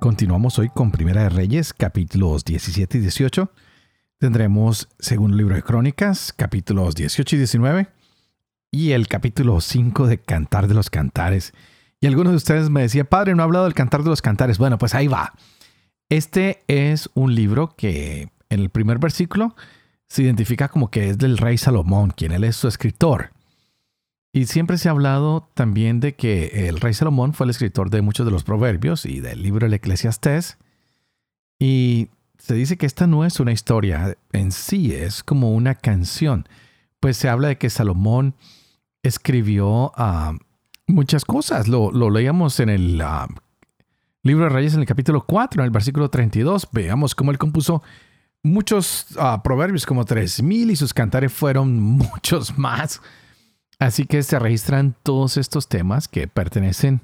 Continuamos hoy con Primera de Reyes, capítulos 17 y 18. Tendremos Segundo Libro de Crónicas, capítulos 18 y 19. Y el capítulo 5 de Cantar de los Cantares. Y algunos de ustedes me decían, padre, no ha hablado del Cantar de los Cantares. Bueno, pues ahí va. Este es un libro que en el primer versículo se identifica como que es del rey Salomón, quien él es su escritor. Y siempre se ha hablado también de que el rey Salomón fue el escritor de muchos de los proverbios y del libro del Eclesiastés. Y se dice que esta no es una historia en sí, es como una canción. Pues se habla de que Salomón escribió ah, muchas cosas. Lo, leíamos en el ah, libro de Reyes en el capítulo 4, en el versículo 32. Veamos cómo él compuso muchos ah, proverbios, como 3.000, y sus cantares fueron muchos más. Así que se registran todos estos temas que pertenecen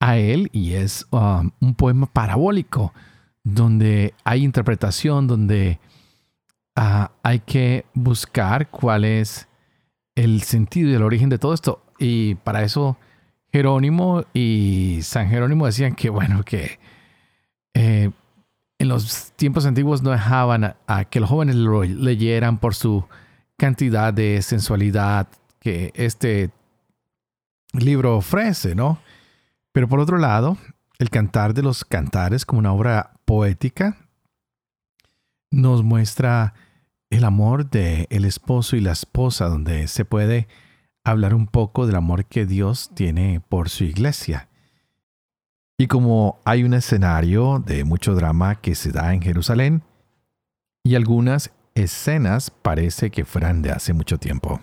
a él y es um, un poema parabólico donde hay interpretación, donde ah, hay que buscar cuál es el sentido y el origen de todo esto. Y para eso Jerónimo y San Jerónimo decían que, bueno, que eh, en los tiempos antiguos no dejaban a que los jóvenes leyeran por su cantidad de sensualidad, que este libro ofrece, ¿no? Pero por otro lado, el cantar de los cantares como una obra poética nos muestra el amor de el esposo y la esposa, donde se puede hablar un poco del amor que Dios tiene por su iglesia. Y como hay un escenario de mucho drama que se da en Jerusalén, y algunas escenas parece que fueran de hace mucho tiempo.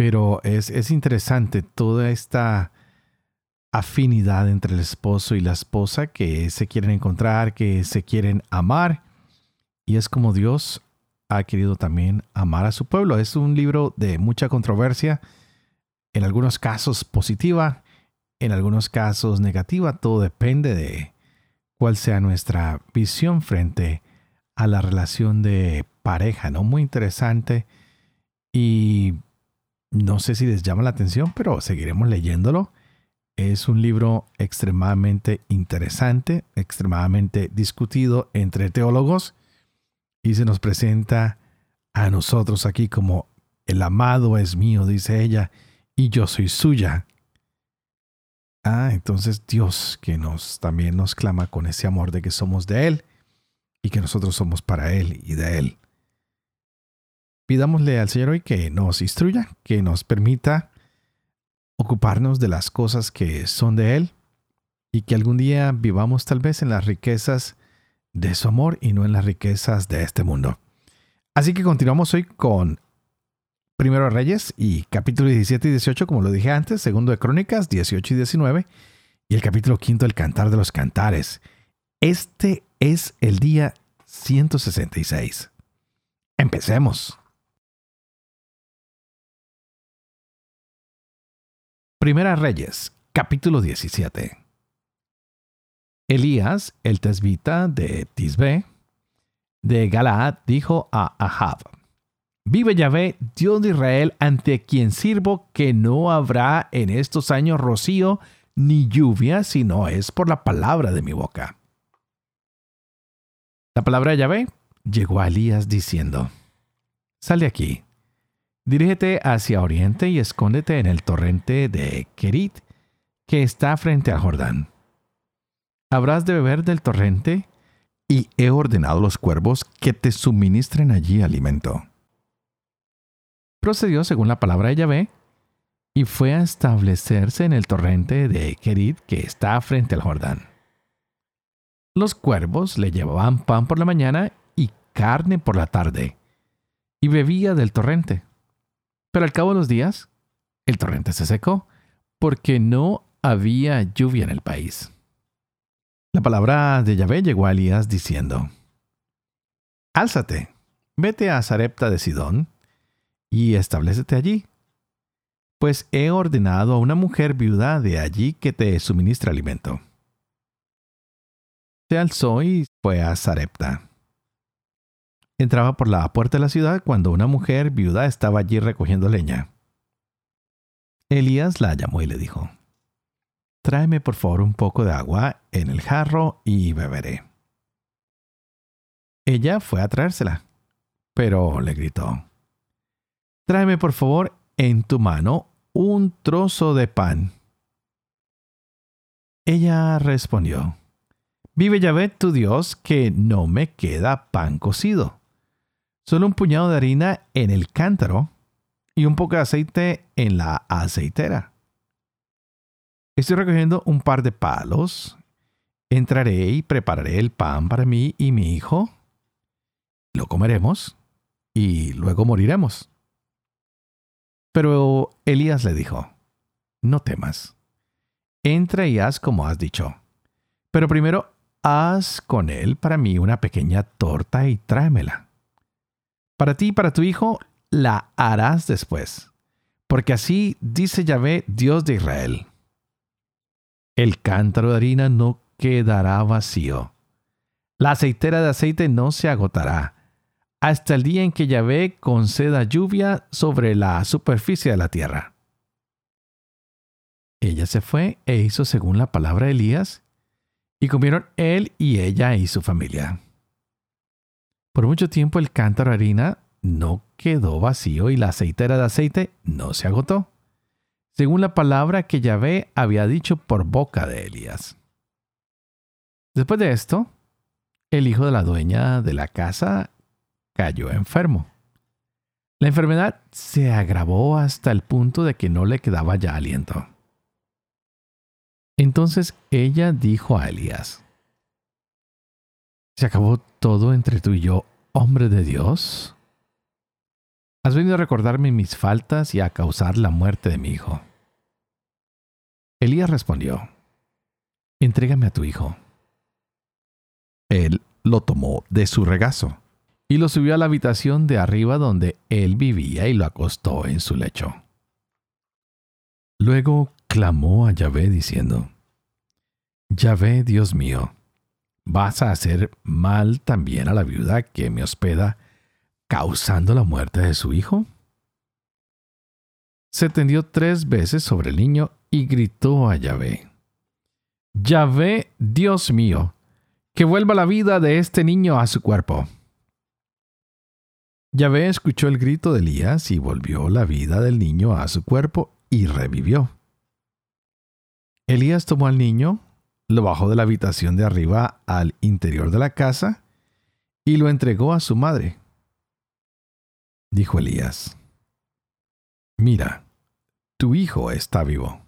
Pero es, interesante toda esta afinidad entre el esposo y la esposa que se quieren encontrar, que se quieren amar. Y es como Dios ha querido también amar a su pueblo. Es un libro de mucha controversia, en algunos casos positiva, en algunos casos negativa. Todo depende de cuál sea nuestra visión frente a la relación de pareja, ¿no? Muy interesante. Y no sé si les llama la atención, pero seguiremos leyéndolo. Es un libro extremadamente interesante, extremadamente discutido entre teólogos y se nos presenta a nosotros aquí como el amado es mío, dice ella, y yo soy suya. Ah, entonces Dios que nos también nos clama con ese amor de que somos de Él y que nosotros somos para Él y de Él. Pidámosle al Señor hoy que nos instruya, que nos permita ocuparnos de las cosas que son de Él y que algún día vivamos tal vez en las riquezas de su amor y no en las riquezas de este mundo. Así que continuamos hoy con Primero Reyes y capítulo 17 y 18, como lo dije antes, segundo de Crónicas 18 y 19 y el capítulo quinto el Cantar de los Cantares. Este es el día 166. Empecemos. Primera Reyes, capítulo 17. Elías, el tesbita de Tisbe, de Galaad, dijo a Ahab, Vive Yahvé, Dios de Israel, ante quien sirvo, que no habrá en estos años rocío ni lluvia, sino es por la palabra de mi boca. La palabra de Yahvé llegó a Elías diciendo, Sal de aquí, Dirígete hacia oriente y escóndete en el torrente de Kerit, que está frente al Jordán. Habrás de beber del torrente, y he ordenado a los cuervos que te suministren allí alimento. Procedió según la palabra de Yahvé, y fue a establecerse en el torrente de Kerit, que está frente al Jordán. Los cuervos le llevaban pan por la mañana y carne por la tarde, y bebía del torrente. Pero al cabo de los días, el torrente se secó porque no había lluvia en el país. La palabra de Yahvé llegó a Elías diciendo, Álzate, vete a Sarepta de Sidón y establecete allí, pues he ordenado a una mujer viuda de allí que te suministre alimento. Se alzó y fue a Sarepta. Entraba por la puerta de la ciudad cuando una mujer viuda estaba allí recogiendo leña. Elías la llamó y le dijo, Tráeme por favor un poco de agua en el jarro y beberé. Ella fue a traérsela, pero le gritó, Tráeme por favor en tu mano un trozo de pan. Ella respondió, Vive Yahvé tu Dios que no me queda pan cocido solo un puñado de harina en el cántaro y un poco de aceite en la aceitera. Estoy recogiendo un par de palos. Entraré y prepararé el pan para mí y mi hijo. Lo comeremos y luego moriremos. Pero Elías le dijo, no temas. Entra y haz como has dicho. Pero primero haz con él para mí una pequeña torta y tráemela. Para ti y para tu hijo la harás después, porque así dice Yahvé, Dios de Israel. El cántaro de harina no quedará vacío. La aceitera de aceite no se agotará, hasta el día en que Yahvé conceda lluvia sobre la superficie de la tierra. Ella se fue e hizo según la palabra de Elías, y comieron él y ella y su familia. Por mucho tiempo el cántaro de harina no quedó vacío y la aceitera de aceite no se agotó, según la palabra que Yahvé había dicho por boca de Elías. Después de esto, el hijo de la dueña de la casa cayó enfermo. La enfermedad se agravó hasta el punto de que no le quedaba ya aliento. Entonces ella dijo a Elías, ¿Se acabó todo entre tú y yo, hombre de Dios? Has venido a recordarme mis faltas y a causar la muerte de mi hijo. Elías respondió, Entrégame a tu hijo. Él lo tomó de su regazo y lo subió a la habitación de arriba donde él vivía y lo acostó en su lecho. Luego clamó a Yahvé diciendo, Yahvé, Dios mío, vas a hacer mal también a la viuda que me hospeda, causando la muerte de su hijo? Se tendió tres veces sobre el niño y gritó a Yahvé. Yahvé, Dios mío, que vuelva la vida de este niño a su cuerpo. Yahvé escuchó el grito de Elías y volvió la vida del niño a su cuerpo y revivió. Elías tomó al niño, lo bajó de la habitación de arriba al interior de la casa y lo entregó a su madre. Dijo Elías, Mira, tu hijo está vivo.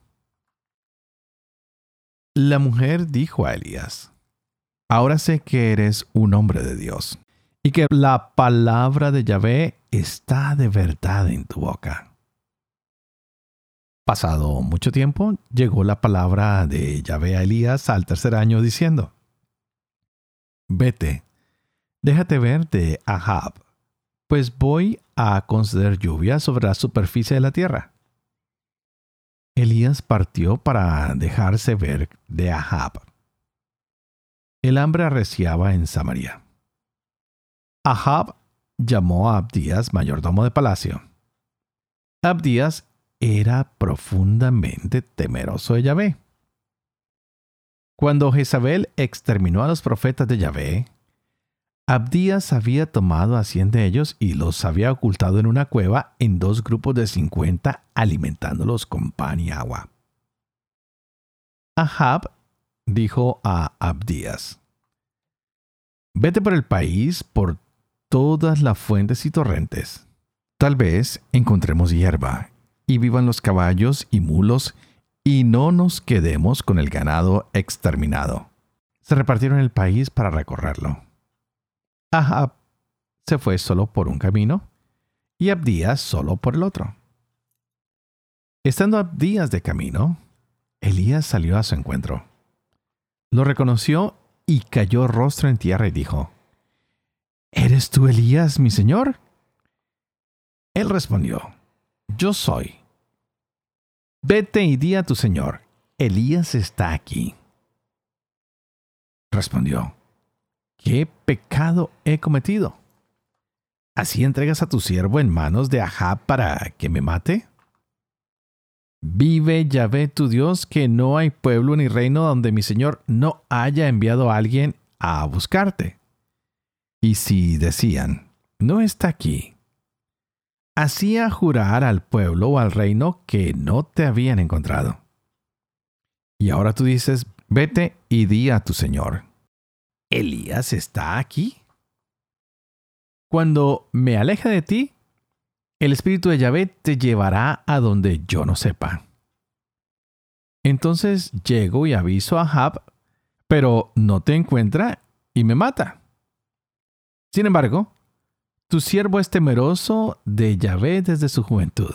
La mujer dijo a Elías, Ahora sé que eres un hombre de Dios y que la palabra de Yahvé está de verdad en tu boca. Pasado mucho tiempo, llegó la palabra de Yahvé a Elías al tercer año diciendo, Vete, déjate ver de Ahab, pues voy a conceder lluvia sobre la superficie de la tierra. Elías partió para dejarse ver de Ahab. El hambre arreciaba en Samaria. Ahab llamó a Abdías mayordomo de palacio. Abdías era profundamente temeroso de Yahvé. Cuando Jezabel exterminó a los profetas de Yahvé, Abdías había tomado a cien de ellos y los había ocultado en una cueva en dos grupos de cincuenta, alimentándolos con pan y agua. Ahab dijo a Abdías, Vete por el país, por todas las fuentes y torrentes. Tal vez encontremos hierba y vivan los caballos y mulos, y no nos quedemos con el ganado exterminado. Se repartieron el país para recorrerlo. Ahab se fue solo por un camino y Abdías solo por el otro. Estando Abdías de camino, Elías salió a su encuentro. Lo reconoció y cayó rostro en tierra y dijo, ¿Eres tú Elías, mi señor? Él respondió, Yo soy. Vete y di a tu señor, Elías está aquí. Respondió, ¿qué pecado he cometido? ¿Así entregas a tu siervo en manos de Ahab para que me mate? Vive Yahvé tu Dios, que no hay pueblo ni reino donde mi Señor no haya enviado a alguien a buscarte. Y si decían, no está aquí, hacía jurar al pueblo o al reino que no te habían encontrado. Y ahora tú dices, vete y di a tu Señor, ¿Elías está aquí? Cuando me aleje de ti, el Espíritu de Yahvé te llevará a donde yo no sepa. Entonces llego y aviso a Ahab, pero no te encuentra y me mata. Sin embargo, tu siervo es temeroso de Yahvé desde su juventud.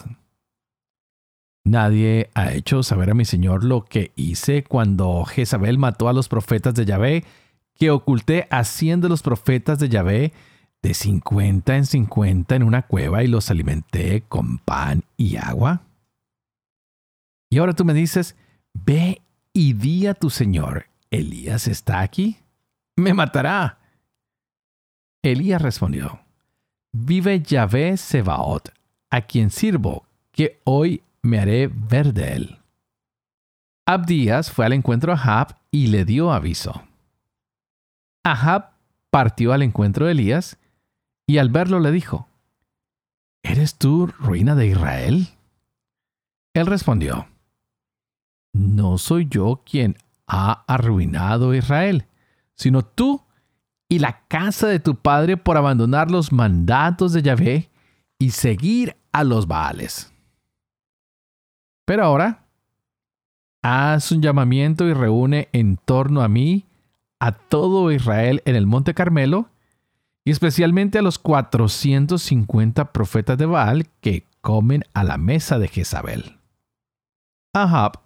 Nadie ha hecho saber a mi señor lo que hice cuando Jezabel mató a los profetas de Yahvé, que oculté haciendo los profetas de Yahvé de 50 en 50 en una cueva y los alimenté con pan y agua? Y ahora tú me dices, ve y di a tu Señor, Elías está aquí, me matará. Elías respondió, vive Yahvé Sebaot, a quien sirvo, que hoy me haré ver de él. Abdías fue al encuentro a Ahab y le dio aviso. Ahab partió al encuentro de Elías y al verlo le dijo, ¿Eres tú ruina de Israel? Él respondió, No soy yo quien ha arruinado a Israel, sino tú y la casa de tu padre por abandonar los mandatos de Yahvé y seguir a los Baales. Pero ahora, haz un llamamiento y reúne en torno a mí a todo Israel en el monte Carmelo y especialmente a los 450 profetas de Baal que comen a la mesa de Jezabel. Ahab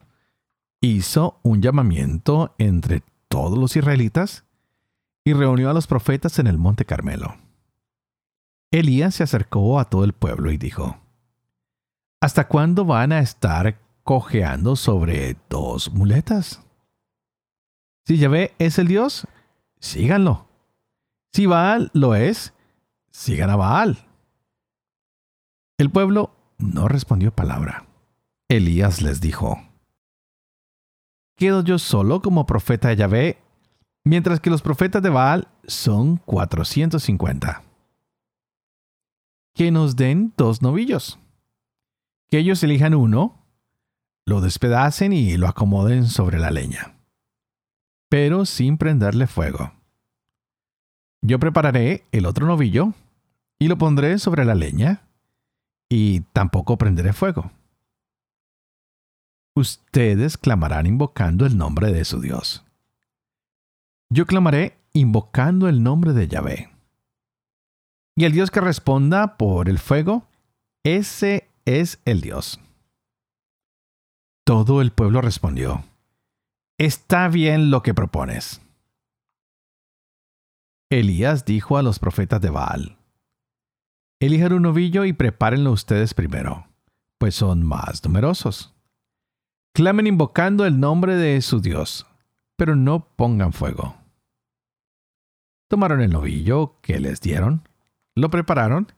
hizo un llamamiento entre todos los israelitas y reunió a los profetas en el monte Carmelo. Elías se acercó a todo el pueblo y dijo, ¿Hasta cuándo van a estar cojeando sobre dos muletas? Si Yahvé es el Dios, síganlo. Si Baal lo es, sigan a Baal. El pueblo no respondió palabra. Elías les dijo, ¿Quedo yo solo como profeta de Yahvé, mientras que los profetas de Baal son 450? Que nos den dos novillos. Que ellos elijan uno, lo despedacen y lo acomoden sobre la leña, pero sin prenderle fuego yo prepararé el otro novillo y lo pondré sobre la leña y tampoco prenderé fuego. Ustedes clamarán invocando el nombre de su Dios. Yo clamaré invocando el nombre de Yahvé. Y el Dios que responda por el fuego, ese es el Dios. Todo el pueblo respondió, Está bien lo que propones. Elías dijo a los profetas de Baal, Elijan un novillo y prepárenlo ustedes primero, pues son más numerosos. Clamen invocando el nombre de su Dios, pero no pongan fuego. Tomaron el novillo que les dieron, lo prepararon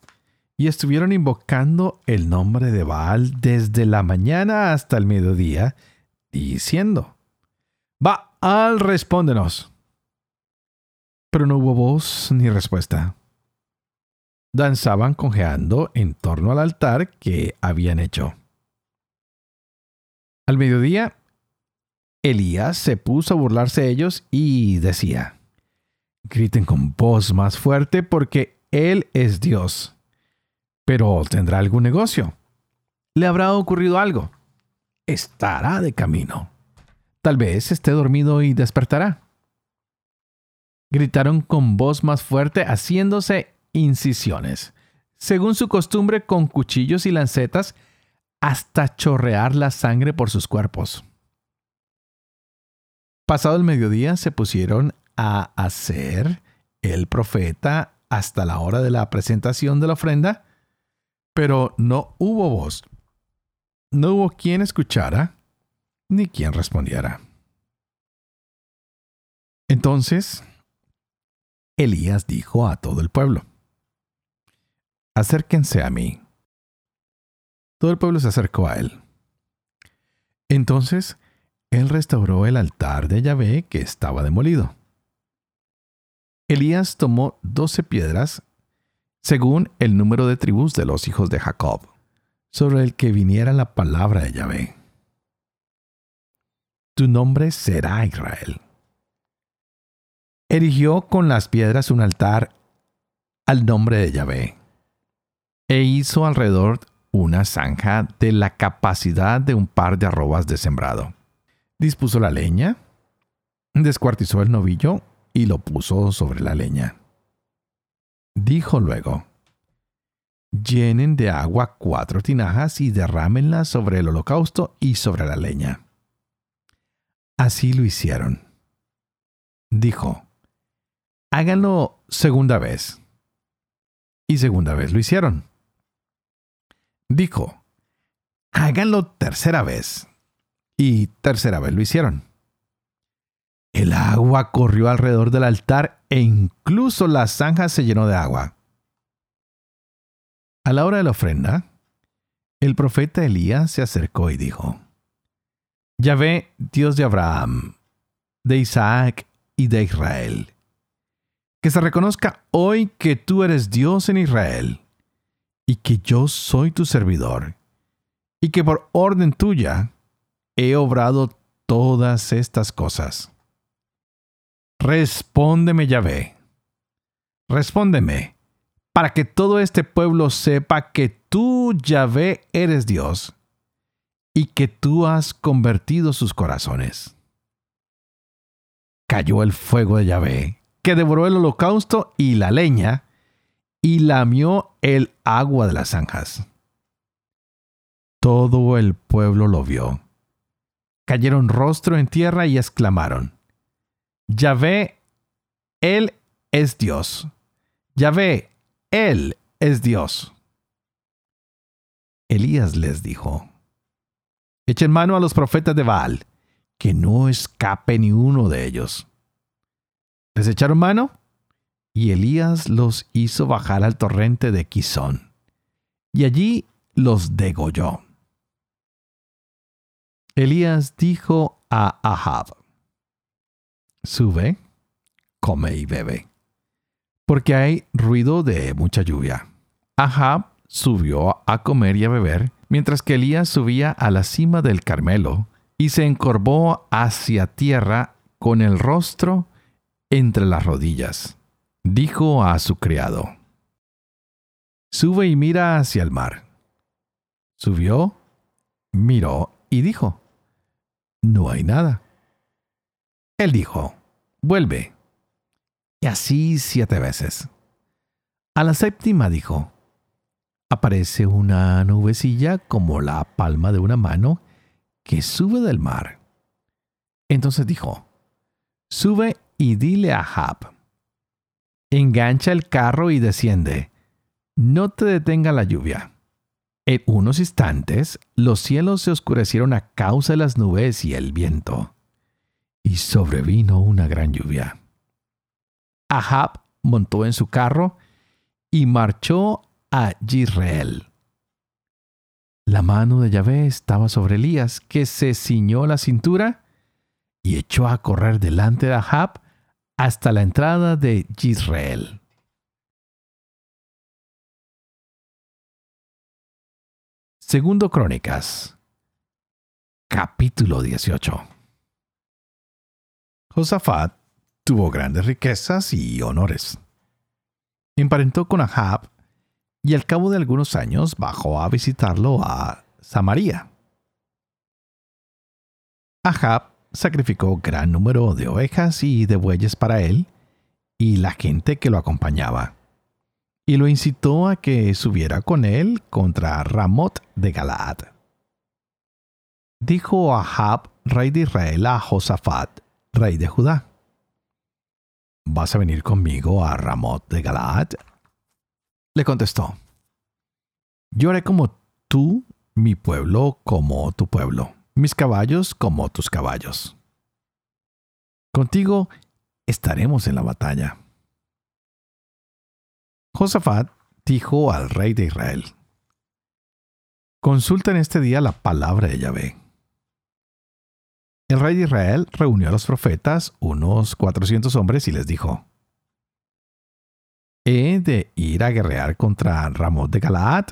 y estuvieron invocando el nombre de Baal desde la mañana hasta el mediodía, diciendo, Baal, respóndenos pero no hubo voz ni respuesta. Danzaban conjeando en torno al altar que habían hecho. Al mediodía, Elías se puso a burlarse de ellos y decía, Griten con voz más fuerte porque Él es Dios. Pero tendrá algún negocio. Le habrá ocurrido algo. Estará de camino. Tal vez esté dormido y despertará gritaron con voz más fuerte haciéndose incisiones, según su costumbre con cuchillos y lancetas, hasta chorrear la sangre por sus cuerpos. Pasado el mediodía se pusieron a hacer el profeta hasta la hora de la presentación de la ofrenda, pero no hubo voz. No hubo quien escuchara ni quien respondiera. Entonces, Elías dijo a todo el pueblo, Acérquense a mí. Todo el pueblo se acercó a él. Entonces, él restauró el altar de Yahvé que estaba demolido. Elías tomó doce piedras, según el número de tribus de los hijos de Jacob, sobre el que viniera la palabra de Yahvé. Tu nombre será Israel. Erigió con las piedras un altar al nombre de Yahvé, e hizo alrededor una zanja de la capacidad de un par de arrobas de sembrado. Dispuso la leña, descuartizó el novillo y lo puso sobre la leña. Dijo luego, llenen de agua cuatro tinajas y derrámenlas sobre el holocausto y sobre la leña. Así lo hicieron. Dijo, háganlo segunda vez. Y segunda vez lo hicieron. Dijo, háganlo tercera vez. Y tercera vez lo hicieron. El agua corrió alrededor del altar e incluso la zanja se llenó de agua. A la hora de la ofrenda, el profeta Elías se acercó y dijo, Yahvé, Dios de Abraham, de Isaac y de Israel, que se reconozca hoy que tú eres Dios en Israel y que yo soy tu servidor, y que por orden tuya he obrado todas estas cosas. Respóndeme, Yahvé. Respóndeme, para que todo este pueblo sepa que tú, Yahvé, eres Dios, y que tú has convertido sus corazones. Cayó el fuego de Yahvé, que devoró el holocausto y la leña, y lamió el agua de las zanjas. Todo el pueblo lo vio. Cayeron rostro en tierra y exclamaron, Yahvé, Él es Dios. Yahvé, Él es Dios. Elías les dijo, Echen mano a los profetas de Baal, que no escape ni uno de ellos. ¿Les echaron mano? y Elías los hizo bajar al torrente de Quizón, y allí los degolló. Elías dijo a Ahab, Sube, come y bebe, porque hay ruido de mucha lluvia. Ahab subió a comer y a beber, mientras que Elías subía a la cima del Carmelo y se encorvó hacia tierra con el rostro entre las rodillas dijo a su criado, Sube y mira hacia el mar. Subió, miró y dijo, No hay nada. Él dijo, Vuelve. Y así siete veces. A la séptima dijo, Aparece una nubecilla como la palma de una mano que sube del mar. Entonces dijo, Sube y dile a Jab, engancha el carro y desciende. No te detenga la lluvia. En unos instantes los cielos se oscurecieron a causa de las nubes y el viento, y sobrevino una gran lluvia. Ahab montó en su carro y marchó a Yisrael. La mano de Yahvé estaba sobre Elías, que se ciñó la cintura y echó a correr delante de Ahab hasta la entrada de Israel. Segundo Crónicas, capítulo 18. Josafat tuvo grandes riquezas y honores. Emparentó con Ahab y al cabo de algunos años bajó a visitarlo a Samaria. Ahab sacrificó gran número de ovejas y de bueyes para él y la gente que lo acompañaba, y lo incitó a que subiera con él contra Ramot de Galaad. Dijo Ahab, rey de Israel, a Josafat, rey de Judá, ¿Vas a venir conmigo a Ramot de Galaad? Le contestó, yo haré como tú, mi pueblo como tu pueblo, mis caballos como tus caballos. Contigo estaremos en la batalla. Josafat dijo al rey de Israel, Consulta en este día la palabra de Yahvé. El rey de Israel reunió a los profetas, unos cuatrocientos hombres, y les dijo, ¿He de ir a guerrear contra Ramón de Galaad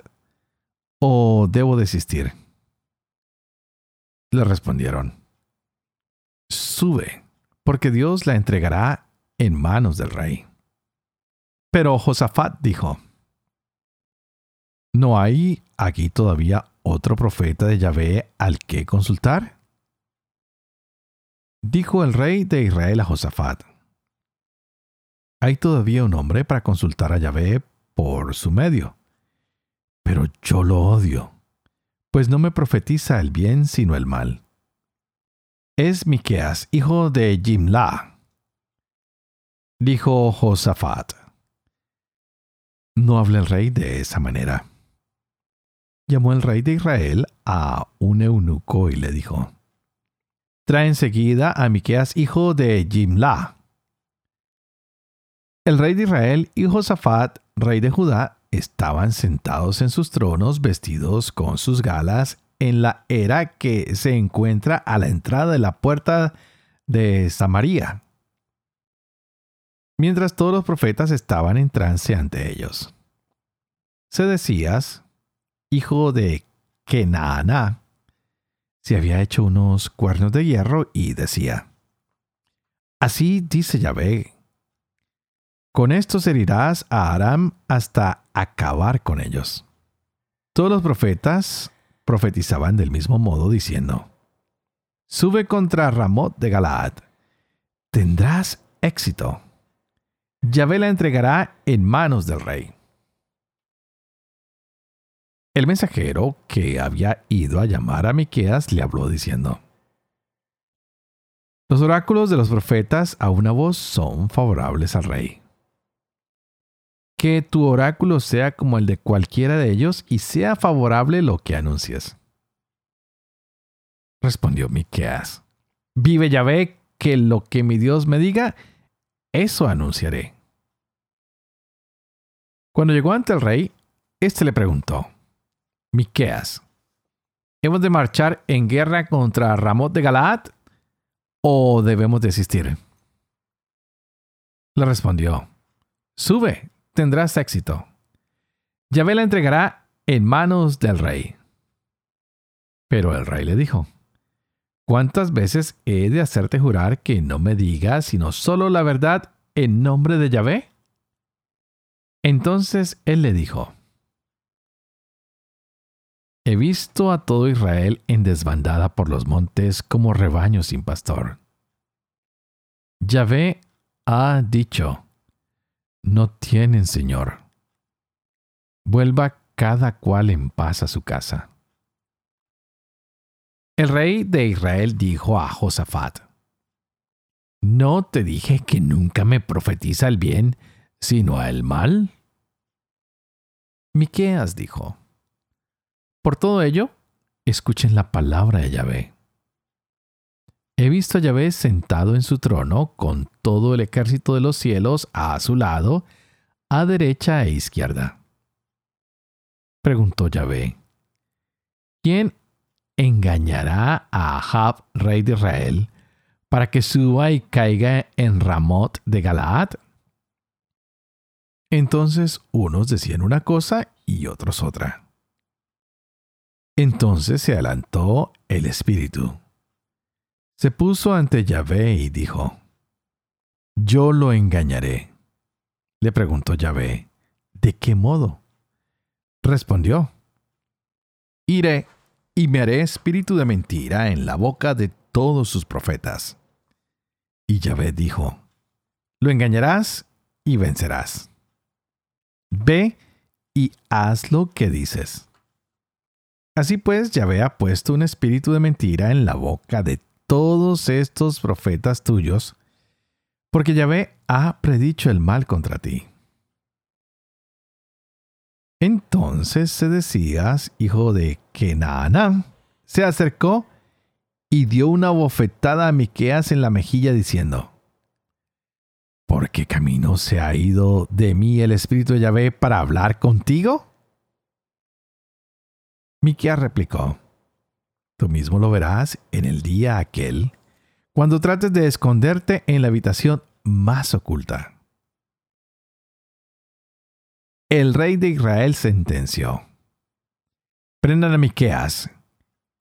o debo desistir? Le respondieron, Sube, porque Dios la entregará en manos del rey. Pero Josafat dijo, ¿No hay aquí todavía otro profeta de Yahvé al que consultar? Dijo el rey de Israel a Josafat, hay todavía un hombre para consultar a Yahvé por su medio, pero yo lo odio, pues no me profetiza el bien sino el mal. Es Miqueas, hijo de Jimla. Dijo Josafat, no hable el rey de esa manera llamó el rey de Israel a un eunuco y le dijo, Trae enseguida a Miqueas hijo de Jimla. El rey de Israel y Josafat, rey de Judá, estaban sentados en sus tronos vestidos con sus galas en la era que se encuentra a la entrada de la puerta de Samaria, mientras todos los profetas estaban en trance ante ellos. Sedecías, hijo de Kenaana, se había hecho unos cuernos de hierro y decía, Así dice Yahvé, con estos herirás a Aram hasta acabar con ellos. Todos los profetas profetizaban del mismo modo diciendo, Sube contra Ramot de Galaad, tendrás éxito. Yahvé la entregará en manos del rey. El mensajero que había ido a llamar a Miqueas le habló diciendo: Los oráculos de los profetas a una voz son favorables al rey. Que tu oráculo sea como el de cualquiera de ellos y sea favorable lo que anuncies. Respondió Miqueas: Vive Yahvé, que lo que mi Dios me diga, eso anunciaré. Cuando llegó ante el rey, éste le preguntó: Miqueas. ¿Hemos de marchar en guerra contra Ramot de Galaad o debemos desistir? Le respondió, Sube, tendrás éxito. Yahvé la entregará en manos del rey. Pero el rey le dijo, ¿cuántas veces he de hacerte jurar que no me digas sino solo la verdad en nombre de Yahvé? Entonces él le dijo, He visto a todo Israel en desbandada por los montes como rebaño sin pastor. Yahvé ha dicho, no tienen Señor. Vuelva cada cual en paz a su casa. El rey de Israel dijo a Josafat, ¿No te dije que nunca me profetiza el bien, sino el mal? Miqueas dijo, por todo ello, escuchen la palabra de Yahvé. He visto a Yahvé sentado en su trono con todo el ejército de los cielos a su lado, a derecha e izquierda. Preguntó Yahvé, ¿quién engañará a Ahab, rey de Israel, para que suba y caiga en Ramot de Galaad? Entonces unos decían una cosa y otros otra. Entonces se adelantó el espíritu. Se puso ante Yahvé y dijo, Yo lo engañaré. Le preguntó Yahvé, ¿de qué modo? Respondió, Iré y me haré espíritu de mentira en la boca de todos sus profetas. Y Yahvé dijo, Lo engañarás y vencerás. Ve y haz lo que dices. Así pues, Yahvé ha puesto un espíritu de mentira en la boca de todos estos profetas tuyos, porque Yahvé ha predicho el mal contra ti. Entonces Sedecías, hijo de Kenaana, se acercó y dio una bofetada a Miqueas en la mejilla diciendo: ¿Por qué camino se ha ido de mí el espíritu de Yahvé para hablar contigo? Miqueas replicó: Tú mismo lo verás en el día aquel, cuando trates de esconderte en la habitación más oculta el rey de Israel sentenció: Prendan a Miqueas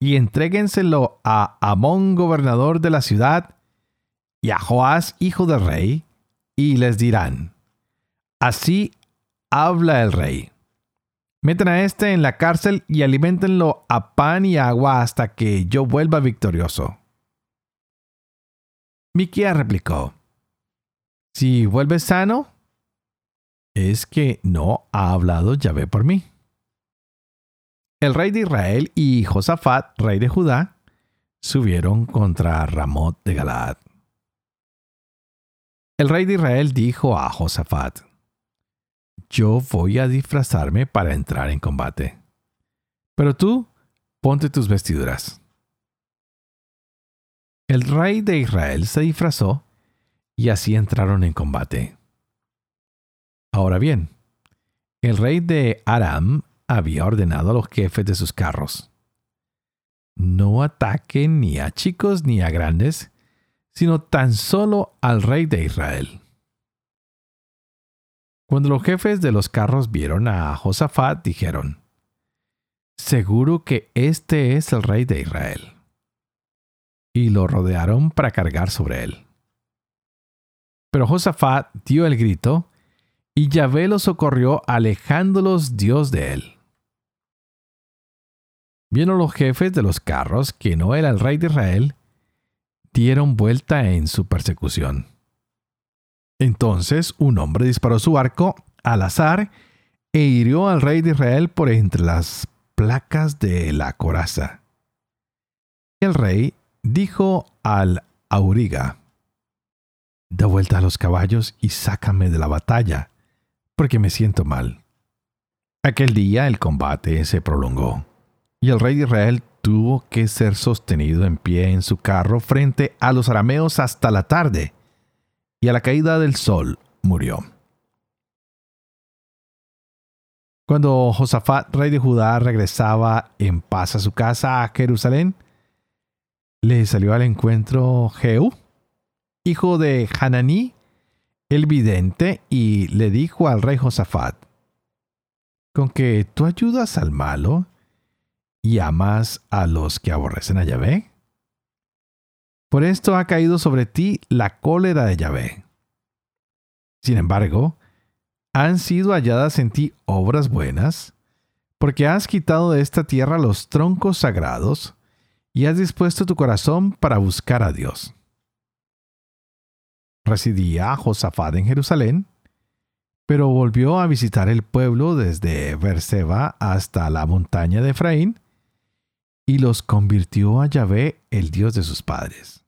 y entréguenselo a Amón, gobernador de la ciudad, y a Joás, hijo del rey, y les dirán: Así habla el rey. Meten a este en la cárcel y alimentenlo a pan y agua hasta que yo vuelva victorioso. Miqueas replicó: Si vuelves sano, es que no ha hablado Yahvé por mí. El rey de Israel y Josafat, rey de Judá, subieron contra Ramot de Galaad. El rey de Israel dijo a Josafat, Yo voy a disfrazarme para entrar en combate, pero tú ponte tus vestiduras. El rey de Israel se disfrazó y así entraron en combate. Ahora bien, el rey de Aram había ordenado a los jefes de sus carros, no ataquen ni a chicos ni a grandes, sino tan solo al rey de Israel. Cuando los jefes de los carros vieron a Josafat, dijeron, Seguro que este es el rey de Israel. Y lo rodearon para cargar sobre él. Pero Josafat dio el grito y Yahvé los socorrió alejándolos Dios de él. Vieron los jefes de los carros que no era el rey de Israel, dieron vuelta en su persecución. Entonces un hombre disparó su arco al azar e hirió al rey de Israel por entre las placas de la coraza. El rey dijo al auriga, Da vuelta a los caballos y sácame de la batalla, porque me siento mal. Aquel día el combate se prolongó, y el rey de Israel tuvo que ser sostenido en pie en su carro frente a los arameos hasta la tarde, y a la caída del sol murió. Cuando Josafat, rey de Judá, regresaba en paz a su casa a Jerusalén, le salió al encuentro Jehú, hijo de Hananí, el vidente y le dijo al rey Josafat, con que tú ayudas al malo y amas a los que aborrecen a Yahvé. Por esto ha caído sobre ti la cólera de Yahvé. Sin embargo, han sido halladas en ti obras buenas, porque has quitado de esta tierra los troncos sagrados y has dispuesto tu corazón para buscar a Dios residía Josafat en Jerusalén, pero volvió a visitar el pueblo desde Berseba hasta la montaña de Efraín y los convirtió a Yahvé, el Dios de sus padres.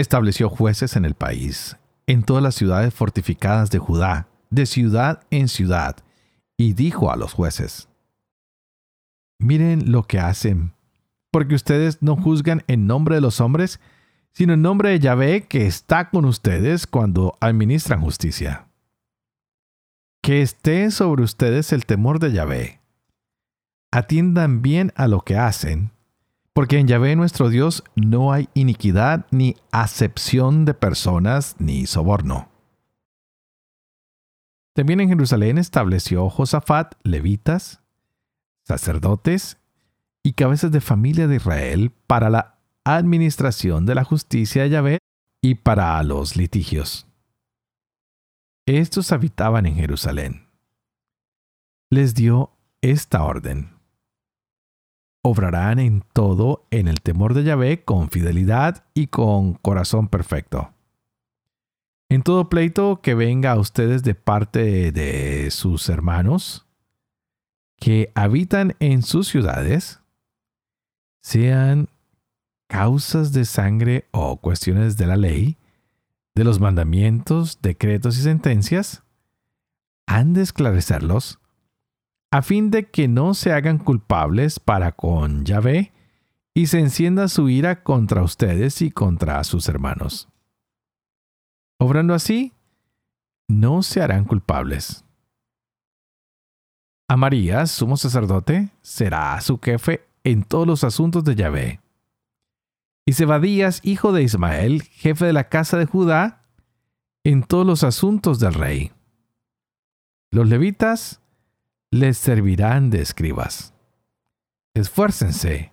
Estableció jueces en el país, en todas las ciudades fortificadas de Judá, de ciudad en ciudad, y dijo a los jueces, Miren lo que hacen, porque ustedes no juzgan en nombre de los hombres, sino en nombre de Yahvé que está con ustedes cuando administran justicia. Que esté sobre ustedes el temor de Yahvé. Atiendan bien a lo que hacen, porque en Yahvé nuestro Dios no hay iniquidad ni acepción de personas ni soborno. También en Jerusalén estableció Josafat levitas, sacerdotes y cabezas de familia de Israel para la administración de la justicia de Yahvé y para los litigios. Estos habitaban en Jerusalén. Les dio esta orden. Obrarán en todo en el temor de Yahvé con fidelidad y con corazón perfecto. En todo pleito que venga a ustedes de parte de sus hermanos, que habitan en sus ciudades, sean causas de sangre o cuestiones de la ley, de los mandamientos, decretos y sentencias, han de esclarecerlos a fin de que no se hagan culpables para con Yahvé y se encienda su ira contra ustedes y contra sus hermanos. Obrando así, no se harán culpables. Amarías, sumo sacerdote, será su jefe en todos los asuntos de Yahvé. Y Zebadías, hijo de Ismael, jefe de la casa de Judá, en todos los asuntos del rey. Los levitas les servirán de escribas. Esfuércense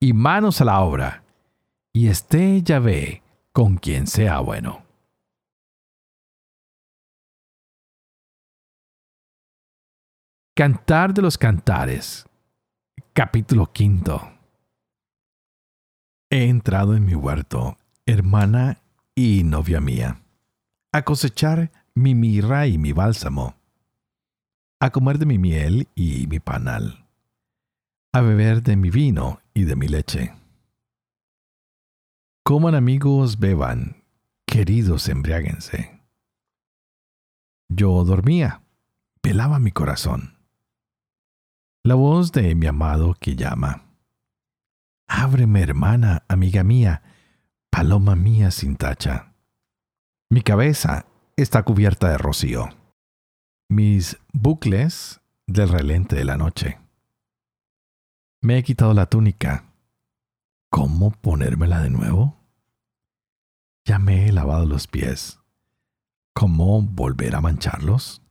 y manos a la obra, y esté Yahvé con quien sea bueno. Cantar de los Cantares, capítulo quinto. He entrado en mi huerto, hermana y novia mía, a cosechar mi mirra y mi bálsamo, a comer de mi miel y mi panal, a beber de mi vino y de mi leche. Coman amigos, beban, queridos, embriáguense. Yo dormía, velaba mi corazón la voz de mi amado que llama. Ábreme, hermana, amiga mía, paloma mía sin tacha. Mi cabeza está cubierta de rocío. Mis bucles del relente de la noche. Me he quitado la túnica. ¿Cómo ponérmela de nuevo? Ya me he lavado los pies. ¿Cómo volver a mancharlos?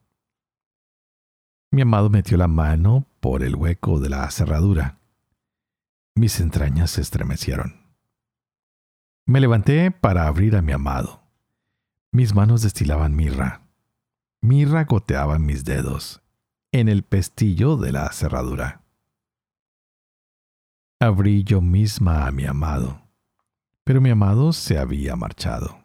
Mi amado metió la mano por el hueco de la cerradura. Mis entrañas se estremecieron. Me levanté para abrir a mi amado. Mis manos destilaban mirra. Mirra goteaba en mis dedos, en el pestillo de la cerradura. Abrí yo misma a mi amado, pero mi amado se había marchado.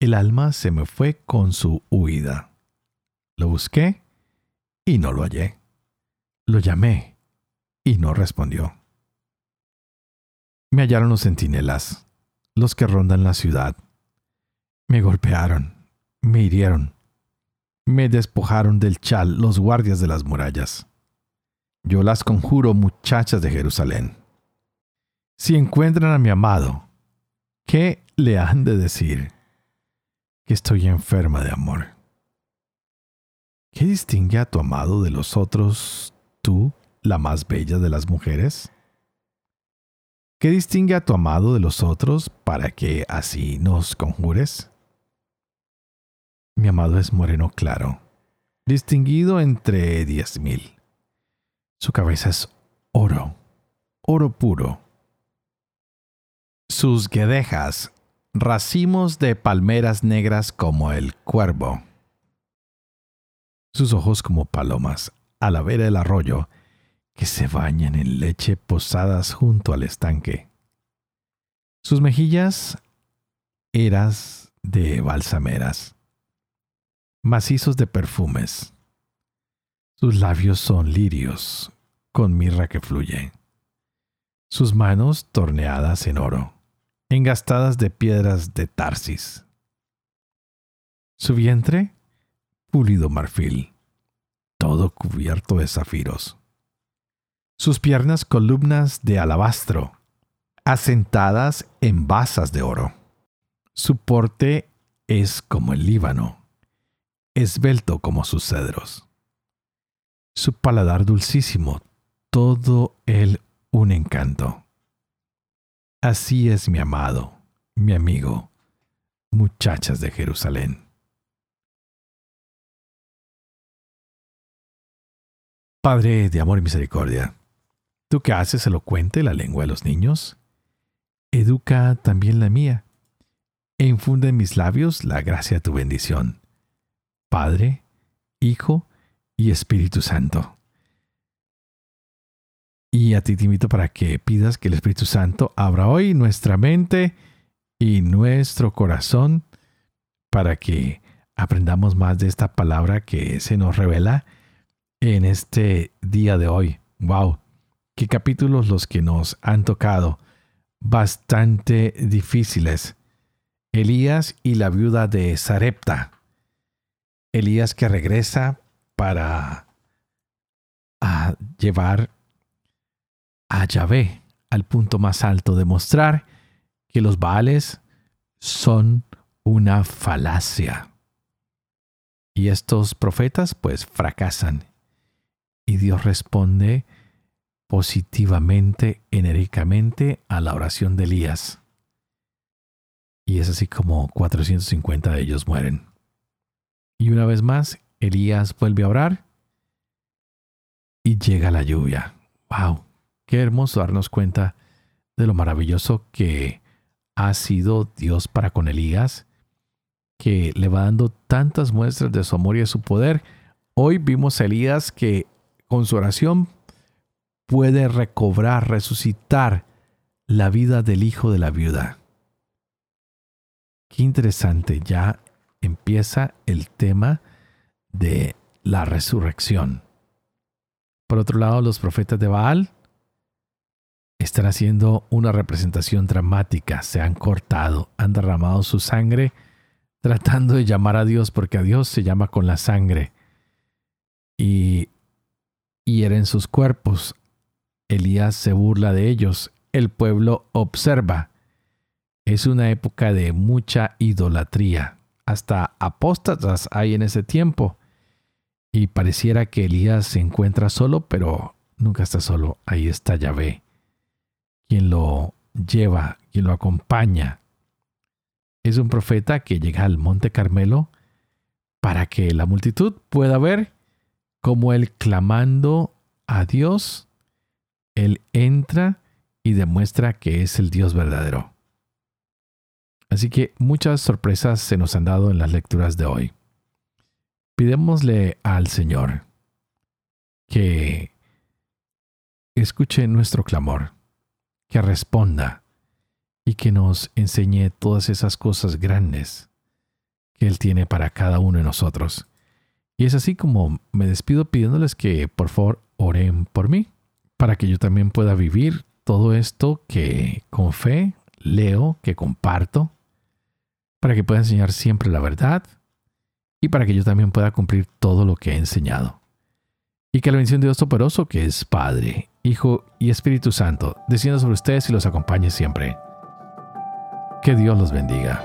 El alma se me fue con su huida. Lo busqué y no lo hallé. Lo llamé y no respondió. Me hallaron los centinelas, los que rondan la ciudad. Me golpearon, me hirieron, me despojaron del chal los guardias de las murallas. Yo las conjuro, muchachas de Jerusalén. Si encuentran a mi amado, ¿qué le han de decir? Que estoy enferma de amor. ¿Qué distingue a tu amado de los otros, tú, la más bella de las mujeres? ¿Qué distingue a tu amado de los otros para que así nos conjures? Mi amado es moreno claro, distinguido entre diez mil. Su cabeza es oro, oro puro. Sus guedejas, racimos de palmeras negras como el cuervo sus ojos como palomas a la vera del arroyo que se bañan en leche posadas junto al estanque. Sus mejillas eras de balsameras, macizos de perfumes. Sus labios son lirios, con mirra que fluye. Sus manos torneadas en oro, engastadas de piedras de Tarsis. Su vientre pulido marfil, todo cubierto de zafiros. Sus piernas columnas de alabastro, asentadas en basas de oro. Su porte es como el Líbano, esbelto como sus cedros. Su paladar dulcísimo, todo él un encanto. Así es mi amado, mi amigo, muchachas de Jerusalén. Padre de amor y misericordia, tú que haces elocuente la lengua de los niños, educa también la mía, e infunde en mis labios la gracia de tu bendición. Padre, Hijo y Espíritu Santo. Y a ti te invito para que pidas que el Espíritu Santo abra hoy nuestra mente y nuestro corazón para que aprendamos más de esta palabra que se nos revela en este día de hoy. ¡Wow! Qué capítulos los que nos han tocado. Bastante difíciles. Elías y la viuda de Sarepta. Elías que regresa para llevar a Yahvé al punto más alto, de mostrar que los Baales son una falacia. Y estos profetas pues fracasan. Y Dios responde positivamente, enérgicamente a la oración de Elías. Y es así como 450 de ellos mueren. Y una vez más, Elías vuelve a orar y llega la lluvia. ¡Wow! Qué hermoso darnos cuenta de lo maravilloso que ha sido Dios para con Elías, que le va dando tantas muestras de su amor y de su poder. Hoy vimos a Elías que con su oración puede recobrar, resucitar la vida del hijo de la viuda. Qué interesante, ya empieza el tema de la resurrección. Por otro lado, los profetas de Baal están haciendo una representación dramática, se han cortado, han derramado su sangre tratando de llamar a Dios porque a Dios se llama con la sangre y hieren sus cuerpos. Elías se burla de ellos, el pueblo observa. Es una época de mucha idolatría, hasta apóstatas hay en ese tiempo. Y pareciera que Elías se encuentra solo, pero nunca está solo, ahí está Yahvé quien lo lleva, quien lo acompaña. Es un profeta que llega al Monte Carmelo para que la multitud pueda ver cómo él clamando a Dios, él entra y demuestra que es el Dios verdadero. Así que muchas sorpresas se nos han dado en las lecturas de hoy. Pidémosle al Señor que escuche nuestro clamor que responda y que nos enseñe todas esas cosas grandes que Él tiene para cada uno de nosotros. Y es así como me despido pidiéndoles que por favor oren por mí, para que yo también pueda vivir todo esto que con fe leo, que comparto, para que pueda enseñar siempre la verdad y para que yo también pueda cumplir todo lo que he enseñado. Y que la bendición de Dios Todopoderoso, que es Padre, Hijo y Espíritu Santo, descienda sobre ustedes y los acompañe siempre. Que Dios los bendiga.